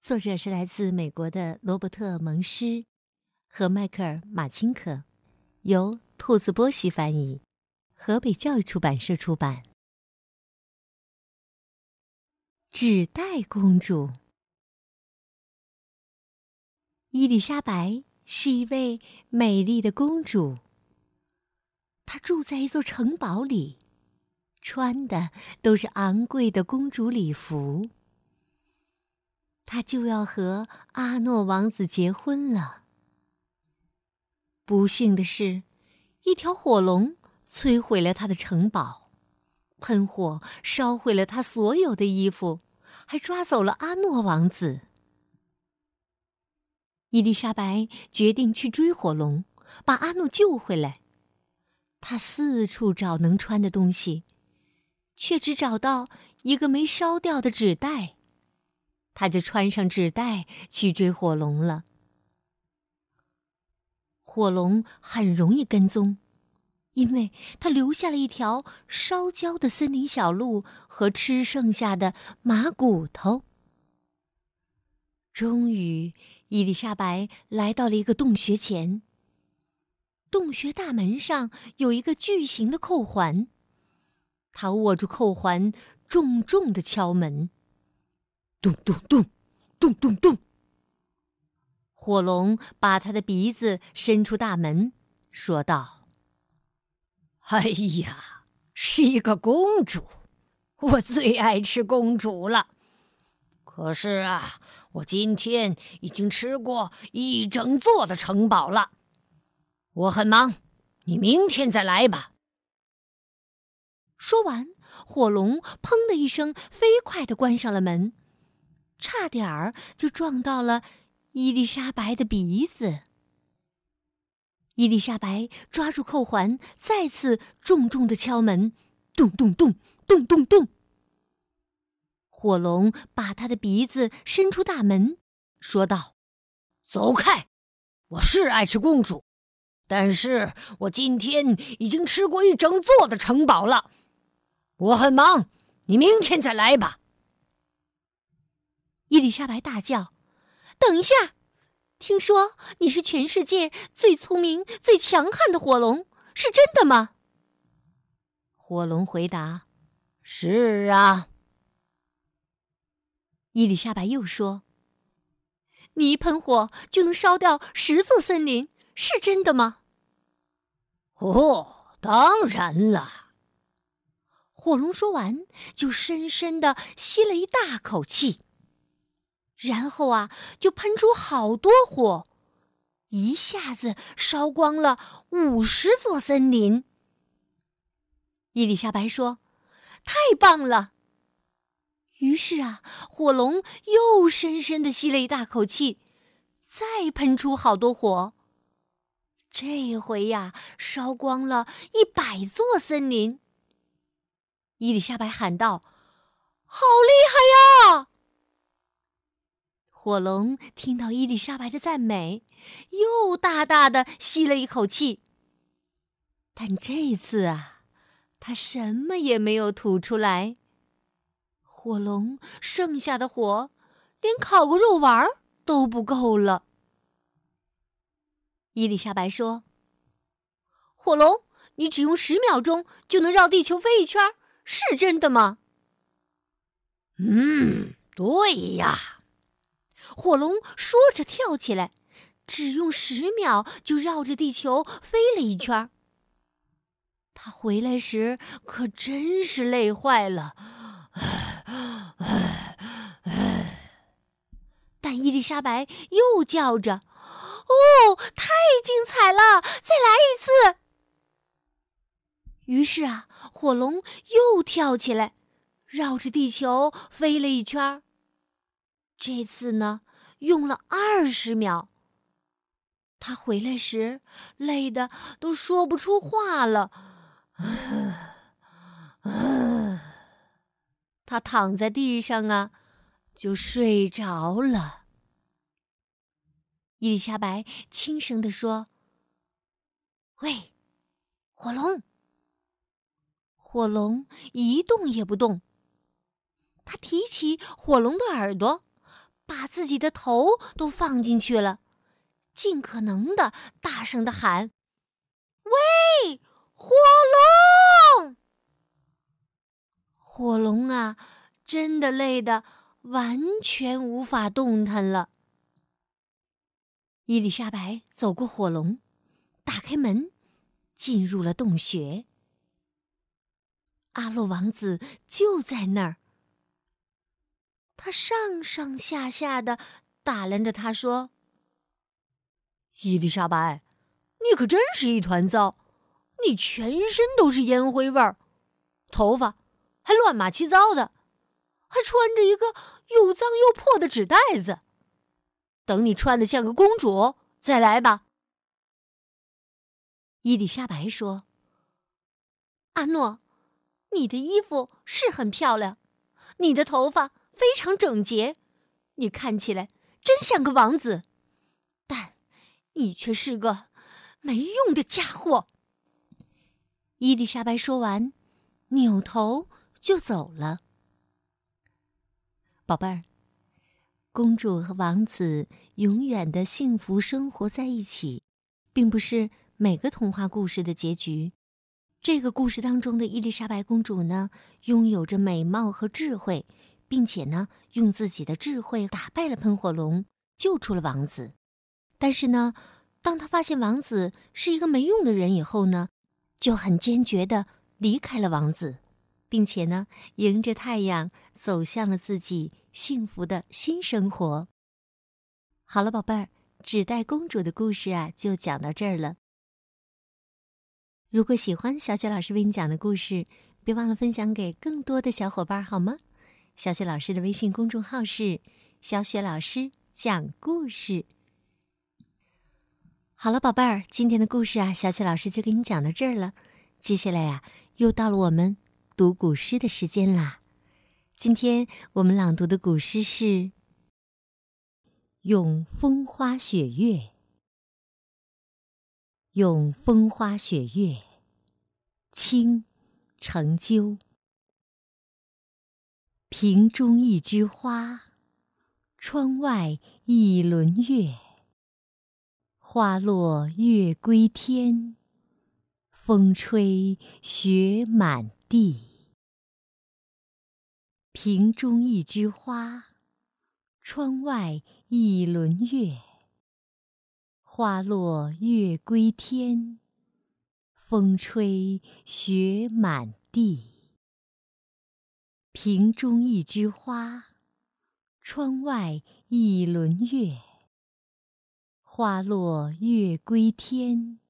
作者是来自美国的罗伯特·蒙施和迈克尔·马钦可，由兔子波西翻译，河北教育出版社出版。纸袋公主伊丽莎白是一位美丽的公主，她住在一座城堡里，穿的都是昂贵的公主礼服。他就要和阿诺王子结婚了。不幸的是，一条火龙摧毁了他的城堡，喷火烧毁了他所有的衣服，还抓走了阿诺王子。伊丽莎白决定去追火龙，把阿诺救回来。她四处找能穿的东西，却只找到一个没烧掉的纸袋。他就穿上纸袋去追火龙了。火龙很容易跟踪，因为他留下了一条烧焦的森林小路和吃剩下的马骨头。终于，伊丽莎白来到了一个洞穴前。洞穴大门上有一个巨型的扣环，他握住扣环，重重的敲门。咚咚咚，咚咚咚。火龙把他的鼻子伸出大门，说道：“哎呀，是一个公主，我最爱吃公主了。可是啊，我今天已经吃过一整座的城堡了。我很忙，你明天再来吧。”说完，火龙“砰”的一声，飞快的关上了门。差点儿就撞到了伊丽莎白的鼻子。伊丽莎白抓住扣环，再次重重的敲门，咚咚咚，咚咚咚。火龙把他的鼻子伸出大门，说道：“走开！我是爱吃公主，但是我今天已经吃过一整座的城堡了。我很忙，你明天再来吧。”伊丽莎白大叫：“等一下！听说你是全世界最聪明、最强悍的火龙，是真的吗？”火龙回答：“是啊。”伊丽莎白又说：“你一喷火就能烧掉十座森林，是真的吗？”“哦，当然了。”火龙说完，就深深的吸了一大口气。然后啊，就喷出好多火，一下子烧光了五十座森林。伊丽莎白说：“太棒了！”于是啊，火龙又深深的吸了一大口气，再喷出好多火。这回呀，烧光了一百座森林。伊丽莎白喊道：“好厉害呀！”火龙听到伊丽莎白的赞美，又大大的吸了一口气。但这次啊，他什么也没有吐出来。火龙剩下的火，连烤个肉丸都不够了。伊丽莎白说：“火龙，你只用十秒钟就能绕地球飞一圈，是真的吗？”“嗯，对呀。”火龙说着，跳起来，只用十秒就绕着地球飞了一圈。他回来时可真是累坏了，但伊丽莎白又叫着：“哦，太精彩了！再来一次！”于是啊，火龙又跳起来，绕着地球飞了一圈。这次呢，用了二十秒。他回来时累得都说不出话了。他躺在地上啊，就睡着了。伊丽莎白轻声地说：“喂，火龙。”火龙一动也不动。他提起火龙的耳朵，把自己的头都放进去了，尽可能的大声的喊：“喂，火龙！”火龙啊，真的累得完全无法动弹了。伊丽莎白走过火龙，打开门，进入了洞穴。阿洛王子就在那儿，他上上下下的打量着他，说：“伊丽莎白，你可真是一团糟，你全身都是烟灰味儿，头发……”还乱码七糟的，还穿着一个又脏又破的纸袋子。等你穿的像个公主再来吧。伊丽莎白说：“阿诺，你的衣服是很漂亮，你的头发非常整洁，你看起来真像个王子，但你却是个没用的家伙。”伊丽莎白说完，扭头。就走了，宝贝儿。公主和王子永远的幸福生活在一起，并不是每个童话故事的结局。这个故事当中的伊丽莎白公主呢，拥有着美貌和智慧，并且呢，用自己的智慧打败了喷火龙，救出了王子。但是呢，当他发现王子是一个没用的人以后呢，就很坚决的离开了王子。并且呢，迎着太阳走向了自己幸福的新生活。好了，宝贝儿，纸袋公主的故事啊，就讲到这儿了。如果喜欢小雪老师为你讲的故事，别忘了分享给更多的小伙伴，好吗？小雪老师的微信公众号是“小雪老师讲故事”。好了，宝贝儿，今天的故事啊，小雪老师就给你讲到这儿了。接下来呀，又到了我们。读古诗的时间啦！今天我们朗读的古诗是《咏风花雪月》。《咏风花雪月》，清·程鸠。瓶中一枝花，窗外一轮月。花落月归天，风吹雪满地。瓶中一枝花，窗外一轮月。花落月归天，风吹雪满地。瓶中一枝花，窗外一轮月。花落月归天，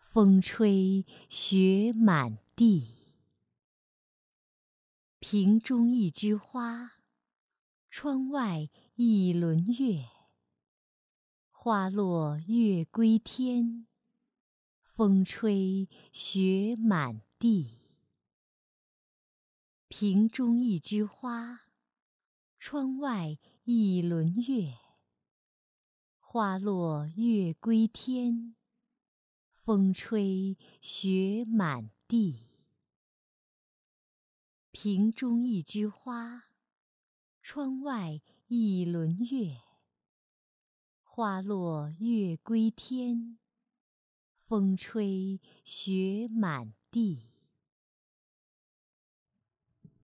风吹雪满地。瓶中一枝花，窗外一轮月。花落月归天，风吹雪满地。瓶中一枝花，窗外一轮月。花落月归天，风吹雪满地。瓶中一枝花，窗外一轮月。花落月归天，风吹雪满地。